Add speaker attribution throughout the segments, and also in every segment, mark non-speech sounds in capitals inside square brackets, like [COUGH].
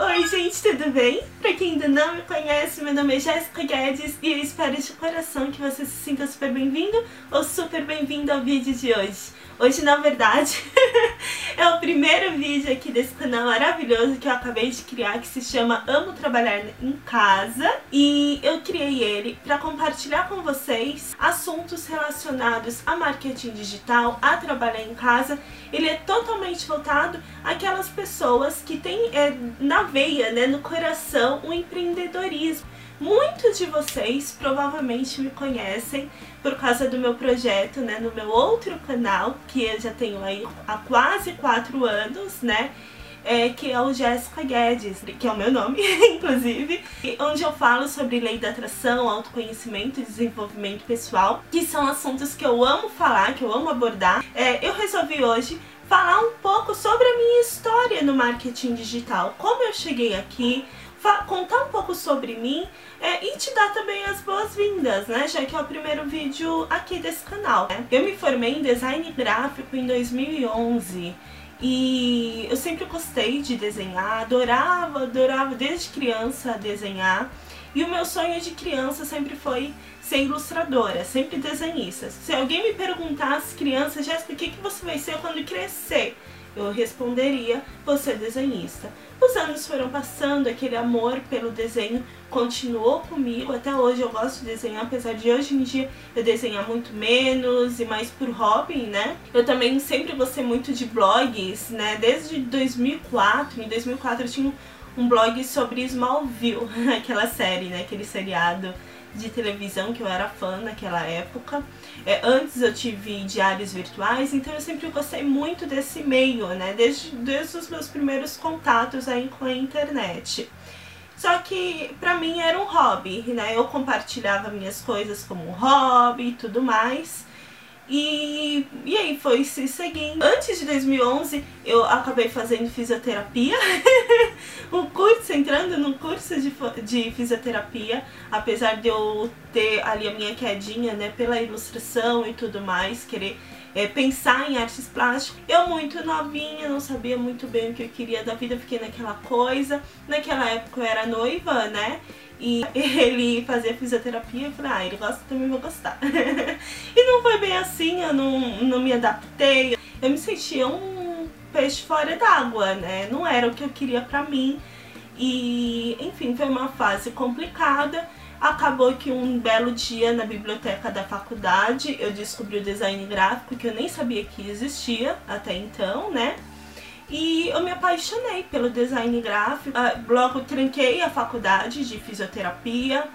Speaker 1: Oi gente, tudo bem? Pra quem ainda não me conhece, meu nome é Jéssica Guedes e eu espero de coração que você se sinta super bem-vindo ou super bem-vindo ao vídeo de hoje. Hoje, na verdade, [LAUGHS] é o primeiro vídeo aqui desse canal maravilhoso que eu acabei de criar, que se chama Amo Trabalhar em Casa. E eu criei ele para compartilhar com vocês assuntos relacionados a marketing digital, a trabalhar em casa. Ele é totalmente voltado àquelas pessoas que têm é, na veia, né, no coração, o empreendedorismo. Muitos de vocês provavelmente me conhecem por causa do meu projeto, né, no meu outro canal, que eu já tenho aí há quase quatro anos, né, é, que é o Jéssica Guedes, que é o meu nome, [LAUGHS] inclusive, onde eu falo sobre lei da atração, autoconhecimento e desenvolvimento pessoal, que são assuntos que eu amo falar, que eu amo abordar. É, eu resolvi hoje falar um pouco sobre a minha história no marketing digital, como eu cheguei aqui, contar um pouco sobre mim é, e te dar também as boas-vindas, né? Já que é o primeiro vídeo aqui desse canal. Né? Eu me formei em design gráfico em 2011 e eu sempre gostei de desenhar, adorava, adorava desde criança desenhar. E o meu sonho de criança sempre foi ser ilustradora, sempre desenhista. Se alguém me perguntasse, criança, Jéssica, o que, que você vai ser quando crescer? Eu responderia, você desenhista. Os anos foram passando, aquele amor pelo desenho continuou comigo. Até hoje eu gosto de desenhar, apesar de hoje em dia eu desenhar muito menos e mais por hobby, né? Eu também sempre gostei muito de blogs, né? Desde 2004, em 2004 eu tinha um blog sobre Smallville, [LAUGHS] aquela série, né? Aquele seriado de televisão que eu era fã naquela época. É, antes eu tive diários virtuais, então eu sempre gostei muito desse meio, né? Desde, desde os meus primeiros contatos aí com a internet. Só que pra mim era um hobby, né? Eu compartilhava minhas coisas como um hobby e tudo mais. E, e aí foi se seguindo. Antes de 2011, eu acabei fazendo fisioterapia. [LAUGHS] um curso, entrando no curso de, de fisioterapia. Apesar de eu ter ali a minha quedinha, né, pela ilustração e tudo mais, querer é, pensar em artes plásticas. Eu muito novinha, não sabia muito bem o que eu queria da vida, fiquei naquela coisa. Naquela época eu era noiva, né? E [LAUGHS] ele fazia fisioterapia eu falei, ah, ele gosta, também vou gostar. [LAUGHS] e não foi bem assim, eu não, não me adaptei. Eu me sentia um peixe fora d'água, né? Não era o que eu queria pra mim. E, enfim, foi uma fase complicada. Acabou que um belo dia na biblioteca da faculdade eu descobri o design gráfico que eu nem sabia que existia até então, né? E eu me apaixonei pelo design gráfico. Ah, logo tranquei a faculdade de fisioterapia.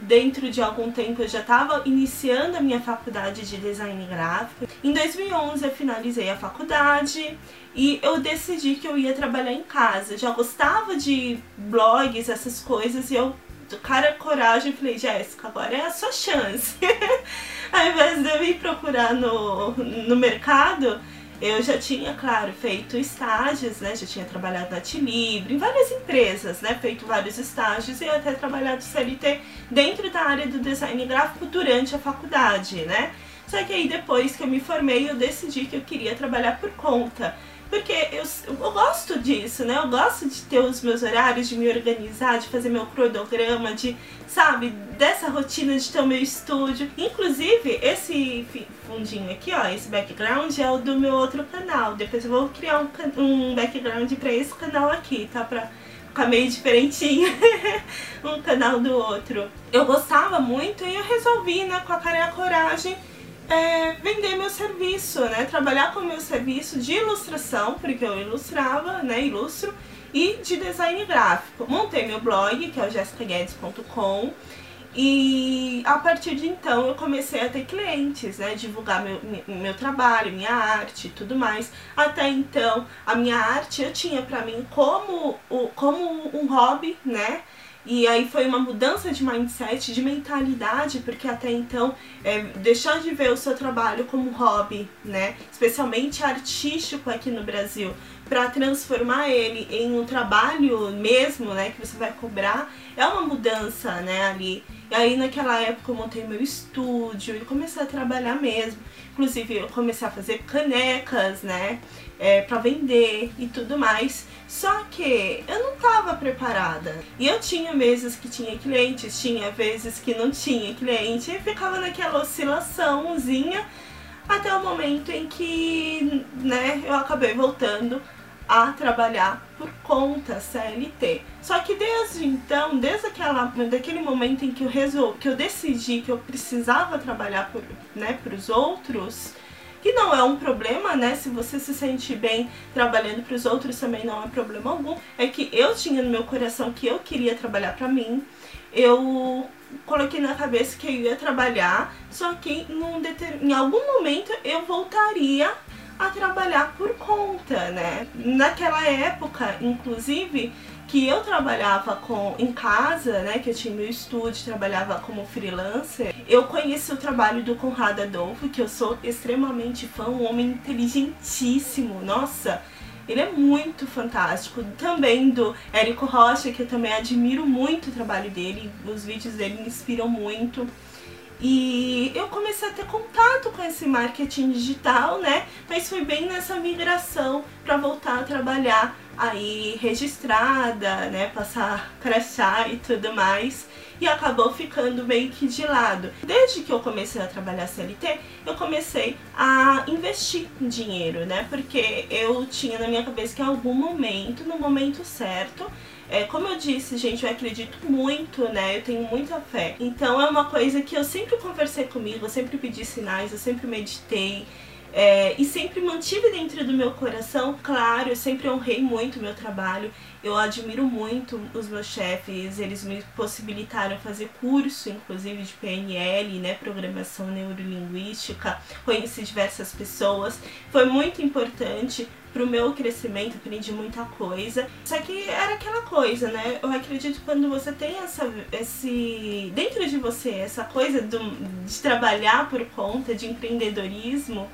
Speaker 1: Dentro de algum tempo eu já estava iniciando a minha faculdade de design gráfico. Em 2011 eu finalizei a faculdade e eu decidi que eu ia trabalhar em casa. Eu já gostava de blogs, essas coisas, e eu, cara coragem, falei: Jéssica, agora é a sua chance. [LAUGHS] Ao invés de eu ir procurar no, no mercado, eu já tinha, claro, feito estágios, né? Já tinha trabalhado na Tilibre, em várias empresas, né? Feito vários estágios e até trabalhado CLT dentro da área do design gráfico durante a faculdade, né? Só que aí depois que eu me formei, eu decidi que eu queria trabalhar por conta. Porque eu, eu gosto disso, né? Eu gosto de ter os meus horários, de me organizar, de fazer meu cronograma, de, sabe, dessa rotina de ter o meu estúdio. Inclusive, esse fundinho aqui, ó, esse background é o do meu outro canal. Depois eu vou criar um, um background pra esse canal aqui, tá? Pra ficar meio diferentinho [LAUGHS] um canal do outro. Eu gostava muito e eu resolvi, né, com a cara e a coragem, é, vender meu serviço, né? Trabalhar com meu serviço de ilustração, porque eu ilustrava, né? Ilustro, e de design gráfico. Montei meu blog, que é o jessicaguedes.com, e a partir de então eu comecei a ter clientes, né? Divulgar meu, meu trabalho, minha arte e tudo mais. Até então, a minha arte eu tinha pra mim como, como um hobby, né? E aí foi uma mudança de mindset, de mentalidade, porque até então é, deixar de ver o seu trabalho como hobby, né? Especialmente artístico aqui no Brasil, para transformar ele em um trabalho mesmo, né? Que você vai cobrar, é uma mudança, né? Ali. E aí naquela época eu montei meu estúdio e comecei a trabalhar mesmo. Inclusive eu comecei a fazer canecas, né? É, para vender e tudo mais. Só que eu não tava preparada. E eu tinha meses que tinha clientes, tinha vezes que não tinha cliente, e ficava naquela oscilaçãozinha até o momento em que, né, eu acabei voltando a trabalhar por conta CLT. Só que desde então, desde aquela, daquele momento em que eu resolvi, que eu decidi que eu precisava trabalhar por, né, para os outros, que não é um problema, né? Se você se sente bem trabalhando para os outros também não é problema algum. É que eu tinha no meu coração que eu queria trabalhar para mim. Eu coloquei na cabeça que eu ia trabalhar, só que deter... em algum momento eu voltaria a trabalhar por conta, né? Naquela época, inclusive, que eu trabalhava com em casa, né, que eu tinha meu estúdio, trabalhava como freelancer, eu conheci o trabalho do Conrado Adolfo, que eu sou extremamente fã, um homem inteligentíssimo, nossa, ele é muito fantástico. Também do Érico Rocha, que eu também admiro muito o trabalho dele, os vídeos dele me inspiram muito. E eu comecei a ter contato com esse marketing digital, né? Mas foi bem nessa migração para voltar a trabalhar aí registrada, né? Passar crachá e tudo mais. E acabou ficando meio que de lado. Desde que eu comecei a trabalhar CLT, eu comecei a investir dinheiro, né? Porque eu tinha na minha cabeça que em algum momento, no momento certo, é, como eu disse, gente, eu acredito muito, né? Eu tenho muita fé. Então é uma coisa que eu sempre conversei comigo, eu sempre pedi sinais, eu sempre meditei. É, e sempre mantive dentro do meu coração, claro, eu sempre honrei muito o meu trabalho. Eu admiro muito os meus chefes, eles me possibilitaram fazer curso, inclusive de PNL, né, programação neurolinguística. Conheci diversas pessoas, foi muito importante pro meu crescimento, aprendi muita coisa. Só que era aquela coisa, né? Eu acredito que quando você tem essa, esse dentro de você essa coisa do, de trabalhar por conta de empreendedorismo,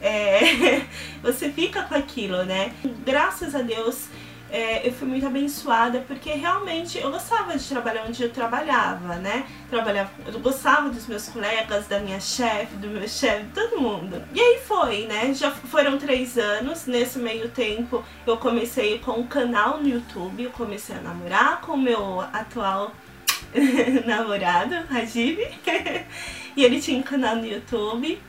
Speaker 1: é, [LAUGHS] você fica com aquilo, né? Graças a Deus é, eu fui muito abençoada porque realmente eu gostava de trabalhar onde eu trabalhava, né? Trabalhava, eu gostava dos meus colegas, da minha chefe, do meu chefe, todo mundo. E aí foi, né? Já foram três anos. Nesse meio tempo eu comecei com um canal no YouTube, eu comecei a namorar com o meu atual [LAUGHS] namorado, Rajib. [LAUGHS] e ele tinha um canal no YouTube.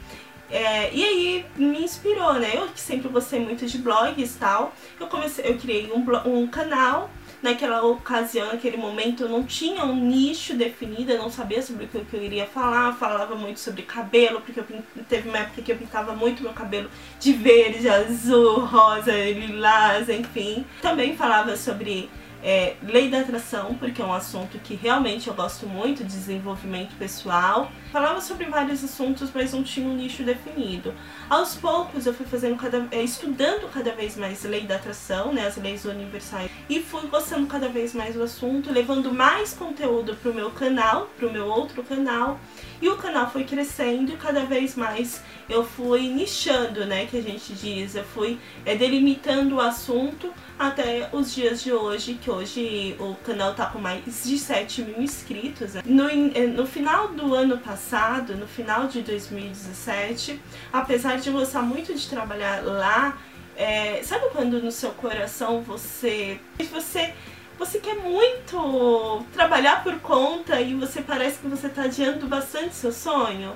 Speaker 1: É, e aí me inspirou, né? Eu que sempre gostei muito de blogs e tal. Eu comecei, eu criei um, um canal. Naquela ocasião, naquele momento, eu não tinha um nicho definido, eu não sabia sobre o que eu iria falar. Falava muito sobre cabelo, porque eu, teve uma época que eu pintava muito meu cabelo de verde, azul, rosa, lilás, enfim. Também falava sobre é, lei da atração, porque é um assunto que realmente eu gosto muito, desenvolvimento pessoal. Falava sobre vários assuntos, mas não tinha um nicho definido. Aos poucos eu fui fazendo cada, é, estudando cada vez mais lei da atração, né, as leis universais, e fui gostando cada vez mais do assunto, levando mais conteúdo para o meu canal, para o meu outro canal. E o canal foi crescendo e cada vez mais eu fui nichando, né, que a gente diz, eu fui é, delimitando o assunto até os dias de hoje, que hoje o canal tá com mais de 7 mil inscritos. Né? No, é, no final do ano passado, no final de 2017, apesar de gostar muito de trabalhar lá, é, sabe quando no seu coração você você você quer muito trabalhar por conta e você parece que você está adiando bastante seu sonho.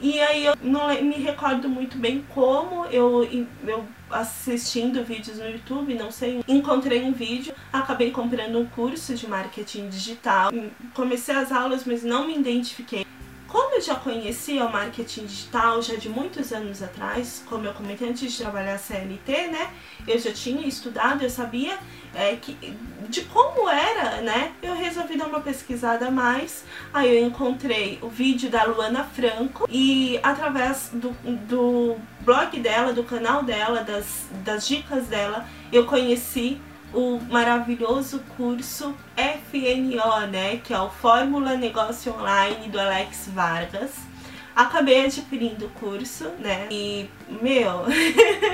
Speaker 1: E aí eu não me recordo muito bem como eu, eu assistindo vídeos no YouTube, não sei, encontrei um vídeo, acabei comprando um curso de marketing digital, comecei as aulas, mas não me identifiquei como eu já conhecia o marketing digital já de muitos anos atrás, como eu comentei antes de trabalhar CLT, né? Eu já tinha estudado, eu sabia é, que, de como era, né? Eu resolvi dar uma pesquisada a mais. Aí eu encontrei o vídeo da Luana Franco e através do, do blog dela, do canal dela, das, das dicas dela, eu conheci o maravilhoso curso FNO, né, que é o Fórmula Negócio Online do Alex Vargas. Acabei adquirindo o curso, né? E, meu,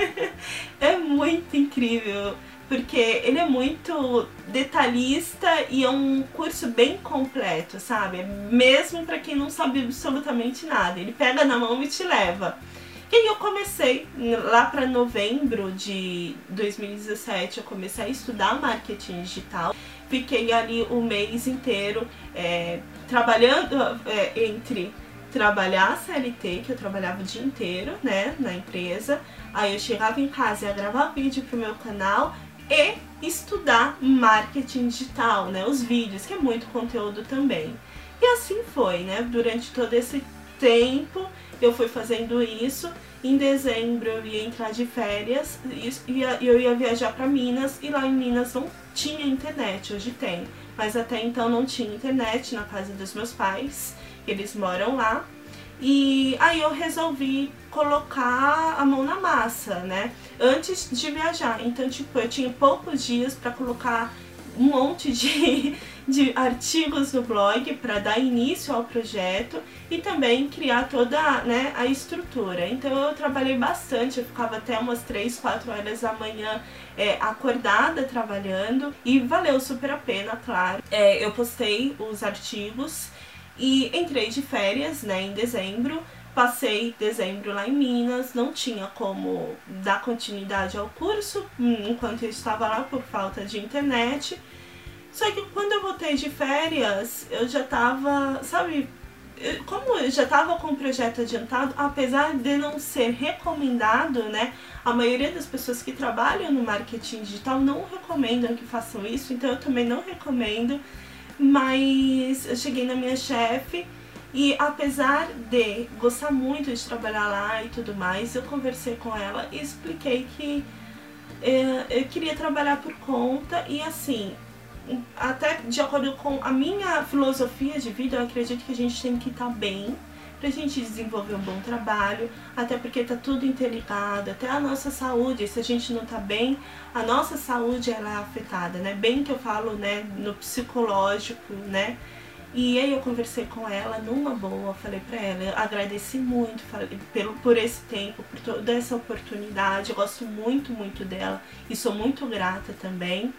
Speaker 1: [LAUGHS] é muito incrível, porque ele é muito detalhista e é um curso bem completo, sabe? Mesmo para quem não sabe absolutamente nada. Ele pega na mão e te leva E aí eu comecei, lá para novembro de 2017, eu comecei a estudar marketing digital. Fiquei ali o mês inteiro é, trabalhando é, entre trabalhar CLT, que eu trabalhava o dia inteiro, né, na empresa. Aí eu chegava em casa e ia gravar vídeo pro meu canal e estudar marketing digital, né, os vídeos, que é muito conteúdo também. E assim foi, né, durante todo esse tempo eu fui fazendo isso. Em dezembro eu ia entrar de férias e eu ia viajar para Minas e lá em Minas não tinha internet, hoje tem. Mas até então não tinha internet na casa dos meus pais, eles moram lá. E aí eu resolvi colocar a mão na massa, né? Antes de viajar. Então, tipo, eu tinha poucos dias para colocar um monte de, [LAUGHS] de artigos no blog para dar início ao projeto e também criar toda né, a estrutura. Então eu trabalhei bastante, eu ficava até umas 3, 4 horas da manhã é, acordada trabalhando e valeu super a pena, claro. É, eu postei os artigos e entrei de férias né, em dezembro. Passei dezembro lá em Minas, não tinha como dar continuidade ao curso enquanto eu estava lá por falta de internet. Só que quando eu voltei de férias, eu já tava, sabe, como eu já estava com o projeto adiantado, apesar de não ser recomendado, né? A maioria das pessoas que trabalham no marketing digital não recomendam que façam isso, então eu também não recomendo. Mas eu cheguei na minha chefe e apesar de gostar muito de trabalhar lá e tudo mais, eu conversei com ela e expliquei que eh, eu queria trabalhar por conta e assim, até de acordo com a minha filosofia de vida, eu acredito que a gente tem que estar bem pra gente desenvolver um bom trabalho, até porque tá tudo interligado, até a nossa saúde, se a gente não tá bem, a nossa saúde ela é afetada, né? Bem que eu falo, né, no psicológico, né? E aí eu conversei com ela numa boa, falei pra ela, agradeci muito falei, pelo, por esse tempo, por toda essa oportunidade, eu gosto muito, muito dela e sou muito grata também.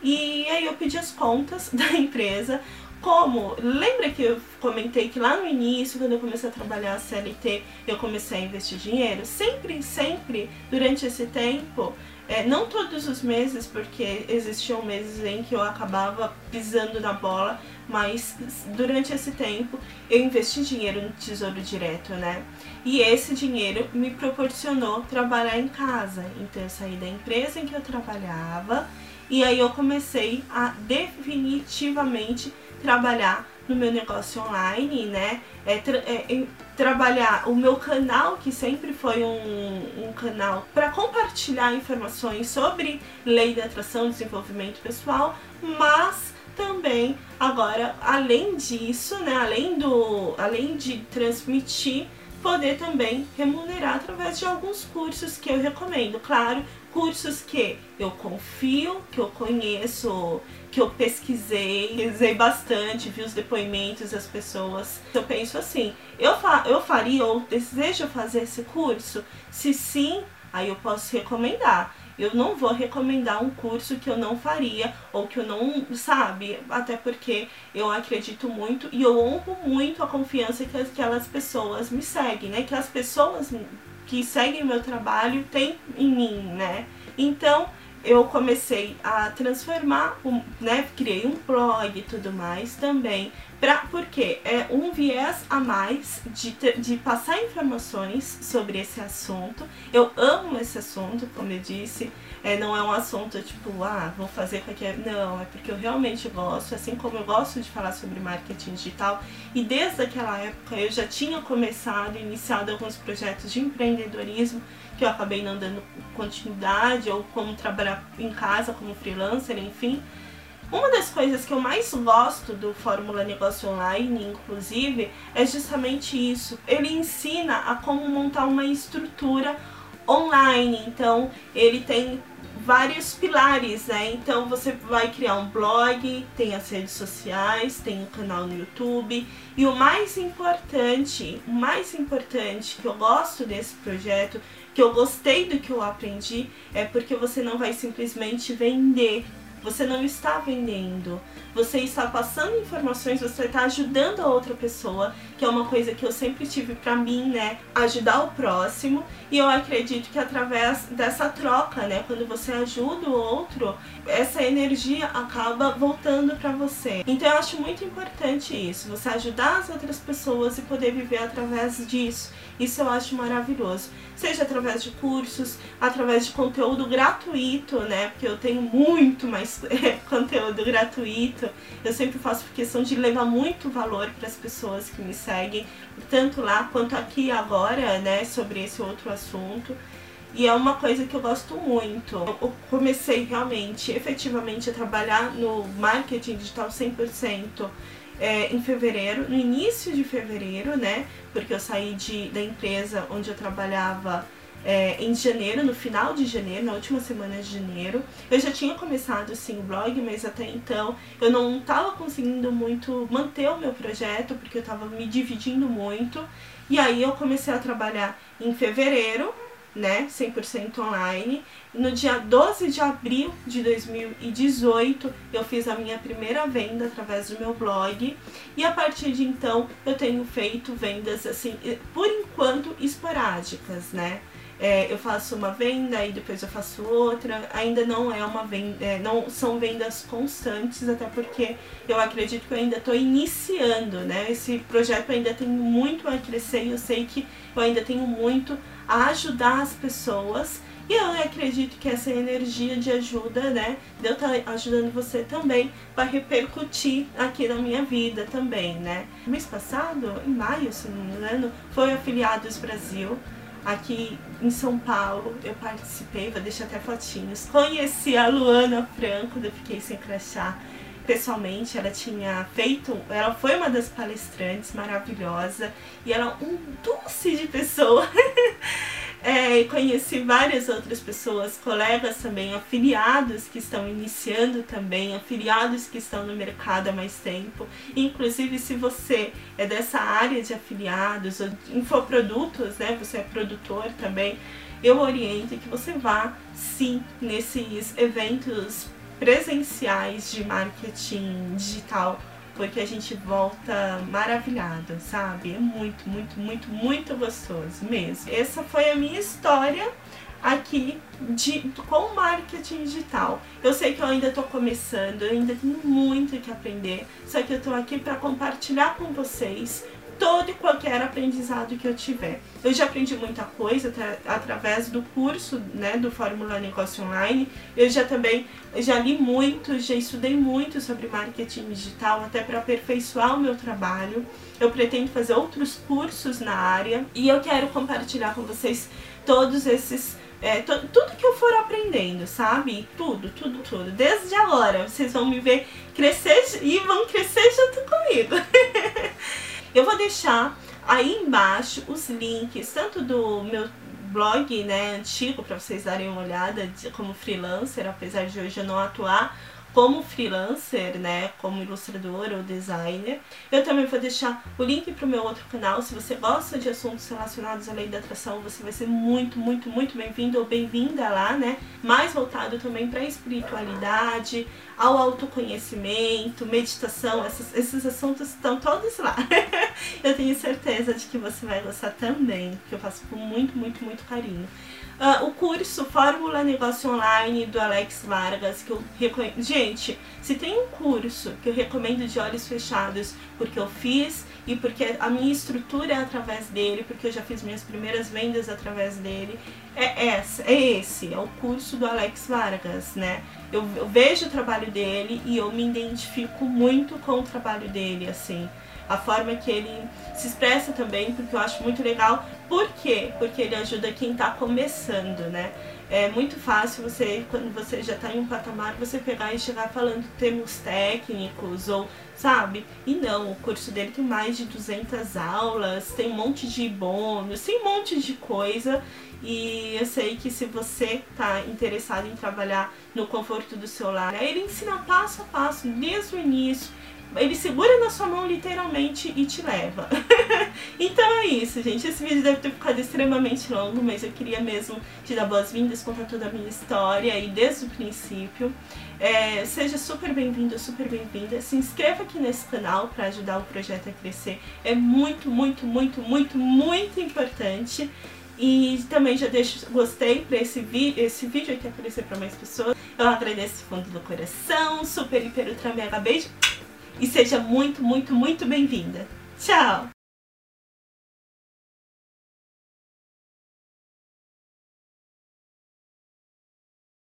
Speaker 1: E aí eu pedi as contas [LAUGHS] da empresa, como? Lembra que eu comentei que lá no início, quando eu comecei a trabalhar a CLT, eu comecei a investir dinheiro? Sempre, sempre, durante esse tempo, é, não todos os meses, porque existiam meses em que eu acabava pisando na bola, mas durante esse tempo eu investi dinheiro no Tesouro Direto, né? E esse dinheiro me proporcionou trabalhar em casa. Então eu saí da empresa em que eu trabalhava e aí eu comecei a definitivamente trabalhar no meu negócio online, né? É, tra é, trabalhar o meu canal, que sempre foi um, um canal para compartilhar informações sobre lei da atração, desenvolvimento pessoal, mas também agora, além disso, né? Além do, além de transmitir poder também remunerar através de alguns cursos que eu recomendo. Claro, cursos que eu confio, que eu conheço, que eu pesquisei, pesquisei bastante, vi os depoimentos das pessoas. Eu penso assim, eu, fa eu faria ou desejo fazer esse curso? Se sim, aí eu posso recomendar. Eu não vou recomendar um curso que eu não faria ou que eu não, sabe? Até porque eu acredito muito e eu honro muito a confiança que aquelas pessoas me seguem, né? Que as pessoas que seguem meu trabalho têm em mim, né? Então, eu comecei a transformar, né, criei um blog e tudo mais também, pra, porque é um viés a mais de, de passar informações sobre esse assunto. Eu amo esse assunto, como eu disse, é, não é um assunto tipo, ah, vou fazer qualquer. Não, é porque eu realmente gosto, assim como eu gosto de falar sobre marketing digital, e desde aquela época eu já tinha começado, iniciado alguns projetos de empreendedorismo que eu acabei não dando continuidade, ou como trabalhar em casa como freelancer, enfim. Uma das coisas que eu mais gosto do Fórmula Negócio Online, inclusive, é justamente isso. Ele ensina a como montar uma estrutura online. Então, ele tem vários pilares, né? Então você vai criar um blog, tem as redes sociais, tem um canal no YouTube. E o mais importante, o mais importante que eu gosto desse projeto, que eu gostei do que eu aprendi, é porque você não vai simplesmente vender Você não está vendendo, você está passando informações, você está ajudando a outra pessoa, que é uma coisa que eu sempre tive para mim, né? Ajudar o próximo. E eu acredito que através dessa troca, né? Quando você ajuda o outro, essa energia acaba voltando para você. Então eu acho muito importante isso, você ajudar as outras pessoas e poder viver através disso. Isso eu acho maravilhoso. Seja através de cursos, através de conteúdo gratuito, né? Porque eu tenho muito mais [LAUGHS] conteúdo gratuito. Eu sempre faço questão de levar muito valor para as pessoas que me seguem, tanto lá quanto aqui agora, né? Sobre esse outro assunto. E é uma coisa que eu gosto muito. Eu comecei realmente, efetivamente, a trabalhar no marketing digital 100% é, em fevereiro, no início de fevereiro, né? Porque eu saí de, da empresa onde eu trabalhava é, em janeiro, no final de janeiro, na última semana de janeiro. Eu já tinha começado sim o blog, mas até então eu não estava conseguindo muito manter o meu projeto, porque eu estava me dividindo muito. E aí eu comecei a trabalhar em fevereiro, né, 100% online. No dia 12 de abril de 2018, eu fiz a minha primeira venda através do meu blog. E a partir de então, eu tenho feito vendas assim, por enquanto esporádicas, né? É, eu faço uma venda e depois eu faço outra. Ainda não é uma venda, é, não são vendas constantes, até porque eu acredito que eu ainda estou iniciando, né? Esse projeto ainda tem muito a crescer e eu sei que eu ainda tenho muito a ajudar as pessoas. E eu acredito que essa energia de ajuda, né, de eu estar tá ajudando você também, vai repercutir aqui na minha vida também, né. Mês passado, em maio, se não me engano, foi Afiliados Brasil, aqui em São Paulo. Eu participei, vou deixar até fotinhos. Conheci a Luana Franco, eu fiquei sem crachá pessoalmente, ela tinha feito, ela foi uma das palestrantes maravilhosa e ela é um doce de pessoa. [LAUGHS] é, conheci várias outras pessoas, colegas também, afiliados que estão iniciando também, afiliados que estão no mercado há mais tempo. Inclusive, se você é dessa área de afiliados ou infoprodutos, né? Você é produtor também, eu oriento que você vá sim nesses eventos presenciais de marketing digital, porque a gente volta maravilhado, sabe? É muito, muito, muito, muito gostoso mesmo. Essa foi a minha história aqui de, com marketing digital. Eu sei que eu ainda estou começando, eu ainda tenho muito que aprender, só que eu estou aqui para compartilhar com vocês todo e qualquer aprendizado que eu tiver. Eu já aprendi muita coisa através do curso, né, do Fórmula Negócio Online. Eu já também já li muito, já estudei muito sobre marketing digital, até para aperfeiçoar o meu trabalho. Eu pretendo fazer outros cursos na área e eu quero compartilhar com vocês todos esses é, tudo que eu for aprendendo, sabe? Tudo, tudo, tudo. Desde agora, vocês vão me ver crescer e vão crescer junto comigo. [LAUGHS] Eu vou deixar aí embaixo os links, tanto do meu blog né, antigo, para vocês darem uma olhada de, como freelancer, apesar de hoje eu não atuar, como freelancer, né, como ilustrador ou designer. Eu também vou deixar o link para o meu outro canal. Se você gosta de assuntos relacionados à lei da atração, você vai ser muito, muito, muito bem-vindo ou bem-vinda lá, né? Mais voltado também para a espiritualidade, ao autoconhecimento, meditação, esses, assuntos estão todos lá. [LAUGHS] eu tenho certeza de que você vai gostar também, porque eu faço com muito, muito, muito carinho. Uh, o curso Fórmula Negócio Online do Alex Vargas, que eu recomendo. Gente, se tem um curso que eu recomendo de olhos fechados, porque eu fiz e porque a minha estrutura é através dele, porque eu já fiz minhas primeiras vendas através dele, é, essa, é esse, é o curso do Alex Vargas, né? Eu, eu vejo o trabalho dele e eu me identifico muito com o trabalho dele, assim a forma que ele se expressa também, porque eu acho muito legal. Por quê? Porque ele ajuda quem está começando, né? É muito fácil você, quando você já está em um patamar, você pegar e chegar falando termos técnicos ou, sabe? E não, o curso dele tem mais de 200 aulas, tem um monte de bônus, tem um monte de coisa. E eu sei que se você está interessado em trabalhar no conforto do seu lar, ele ensina passo a passo, desde o início, ele segura na sua mão literalmente e te leva. [LAUGHS] então é isso, gente. Esse vídeo deve ter ficado extremamente longo, mas eu queria mesmo te dar boas-vindas, contar toda a minha história e desde o princípio. É, seja super bem-vindo, super bem-vinda. Se inscreva aqui nesse canal para ajudar o projeto a crescer. É muito, muito, muito, muito, muito importante. E também já deixo gostei para esse, esse vídeo aqui aparecer para mais pessoas. Eu agradeço fundo do coração, super, hiper, ultra, mega beijo. E seja muito, muito, muito bem-vinda. Tchau!